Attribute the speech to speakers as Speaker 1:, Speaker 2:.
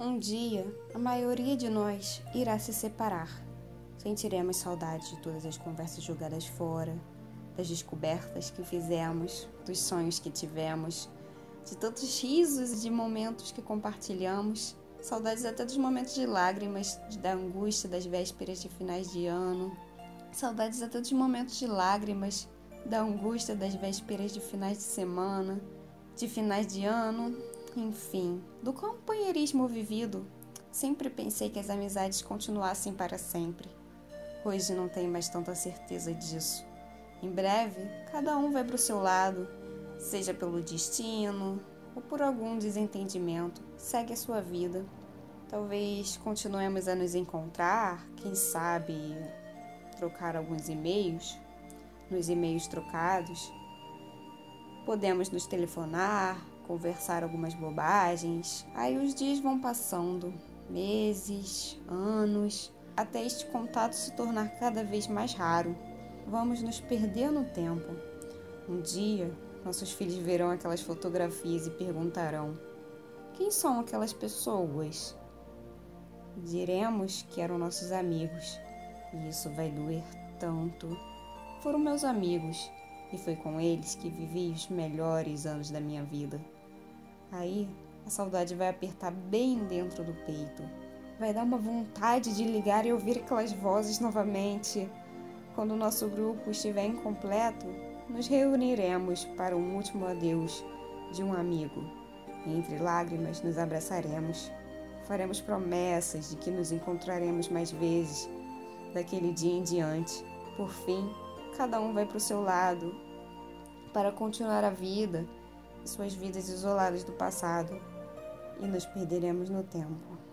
Speaker 1: Um dia, a maioria de nós irá se separar. Sentiremos saudade de todas as conversas jogadas fora, das descobertas que fizemos, dos sonhos que tivemos, de tantos risos e de momentos que compartilhamos. Saudades até dos momentos de lágrimas, da angústia das vésperas de finais de ano. Saudades até dos momentos de lágrimas, da angústia das vésperas de finais de semana, de finais de ano, enfim, do companheirismo vivido. Sempre pensei que as amizades continuassem para sempre. Hoje não tenho mais tanta certeza disso. Em breve, cada um vai para o seu lado, seja pelo destino ou por algum desentendimento, segue a sua vida. Talvez continuemos a nos encontrar, quem sabe trocar alguns e-mails, nos e-mails trocados. Podemos nos telefonar, conversar algumas bobagens. Aí os dias vão passando, meses, anos, até este contato se tornar cada vez mais raro. Vamos nos perder no tempo. Um dia, nossos filhos verão aquelas fotografias e perguntarão: quem são aquelas pessoas? Diremos que eram nossos amigos, e isso vai doer tanto. Foram meus amigos, e foi com eles que vivi os melhores anos da minha vida. Aí a saudade vai apertar bem dentro do peito. Vai dar uma vontade de ligar e ouvir aquelas vozes novamente. Quando o nosso grupo estiver incompleto, nos reuniremos para um último adeus de um amigo. Entre lágrimas, nos abraçaremos. Faremos promessas de que nos encontraremos mais vezes, daquele dia em diante. Por fim, cada um vai para o seu lado para continuar a vida suas vidas isoladas do passado e nos perderemos no tempo.